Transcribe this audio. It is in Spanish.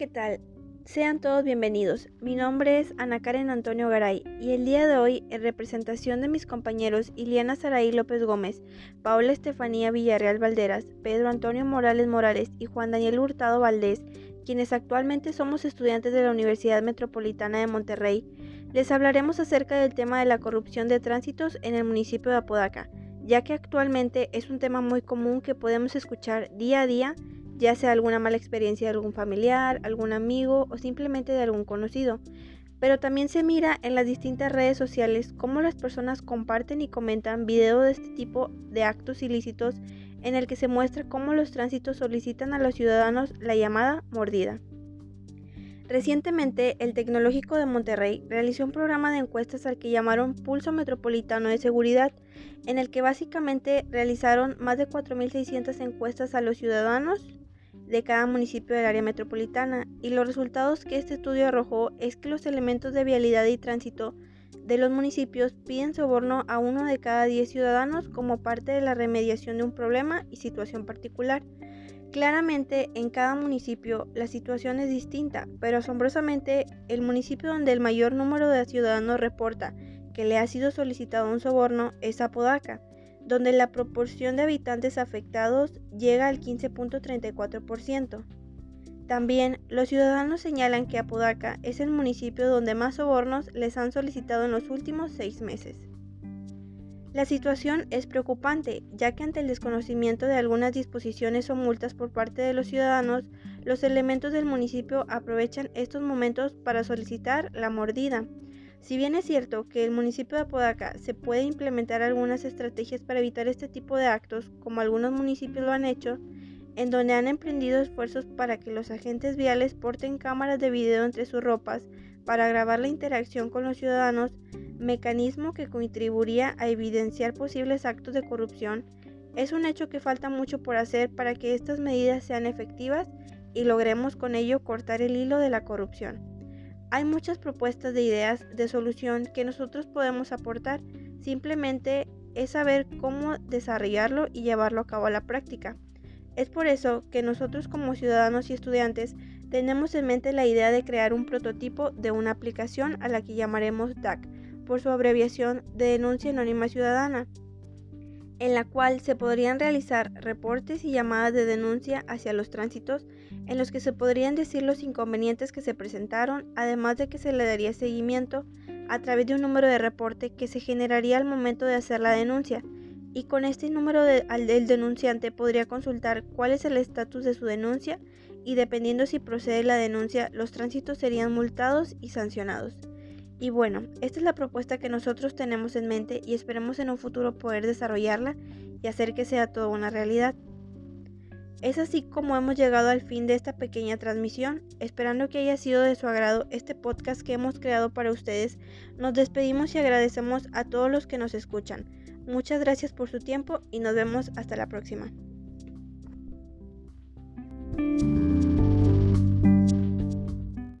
¿qué tal? Sean todos bienvenidos. Mi nombre es Ana Karen Antonio Garay y el día de hoy, en representación de mis compañeros Iliana Saraí López Gómez, Paola Estefanía Villarreal Valderas, Pedro Antonio Morales Morales y Juan Daniel Hurtado Valdés, quienes actualmente somos estudiantes de la Universidad Metropolitana de Monterrey, les hablaremos acerca del tema de la corrupción de tránsitos en el municipio de Apodaca, ya que actualmente es un tema muy común que podemos escuchar día a día ya sea alguna mala experiencia de algún familiar, algún amigo o simplemente de algún conocido. Pero también se mira en las distintas redes sociales cómo las personas comparten y comentan videos de este tipo de actos ilícitos en el que se muestra cómo los tránsitos solicitan a los ciudadanos la llamada mordida. Recientemente, el Tecnológico de Monterrey realizó un programa de encuestas al que llamaron Pulso Metropolitano de Seguridad, en el que básicamente realizaron más de 4.600 encuestas a los ciudadanos de cada municipio del área metropolitana y los resultados que este estudio arrojó es que los elementos de vialidad y tránsito de los municipios piden soborno a uno de cada diez ciudadanos como parte de la remediación de un problema y situación particular. Claramente en cada municipio la situación es distinta, pero asombrosamente el municipio donde el mayor número de ciudadanos reporta que le ha sido solicitado un soborno es Apodaca, donde la proporción de habitantes afectados llega al 15.34%. También los ciudadanos señalan que Apodaca es el municipio donde más sobornos les han solicitado en los últimos seis meses. La situación es preocupante, ya que ante el desconocimiento de algunas disposiciones o multas por parte de los ciudadanos, los elementos del municipio aprovechan estos momentos para solicitar la mordida, si bien es cierto que el municipio de Apodaca se puede implementar algunas estrategias para evitar este tipo de actos, como algunos municipios lo han hecho, en donde han emprendido esfuerzos para que los agentes viales porten cámaras de video entre sus ropas para grabar la interacción con los ciudadanos, mecanismo que contribuiría a evidenciar posibles actos de corrupción, es un hecho que falta mucho por hacer para que estas medidas sean efectivas y logremos con ello cortar el hilo de la corrupción. Hay muchas propuestas de ideas de solución que nosotros podemos aportar, simplemente es saber cómo desarrollarlo y llevarlo a cabo a la práctica. Es por eso que nosotros como ciudadanos y estudiantes tenemos en mente la idea de crear un prototipo de una aplicación a la que llamaremos DAC, por su abreviación de Denuncia Anónima Ciudadana, en la cual se podrían realizar reportes y llamadas de denuncia hacia los tránsitos en los que se podrían decir los inconvenientes que se presentaron, además de que se le daría seguimiento a través de un número de reporte que se generaría al momento de hacer la denuncia. Y con este número de, el denunciante podría consultar cuál es el estatus de su denuncia y dependiendo si procede la denuncia, los tránsitos serían multados y sancionados. Y bueno, esta es la propuesta que nosotros tenemos en mente y esperemos en un futuro poder desarrollarla y hacer que sea toda una realidad. Es así como hemos llegado al fin de esta pequeña transmisión, esperando que haya sido de su agrado este podcast que hemos creado para ustedes. Nos despedimos y agradecemos a todos los que nos escuchan. Muchas gracias por su tiempo y nos vemos hasta la próxima.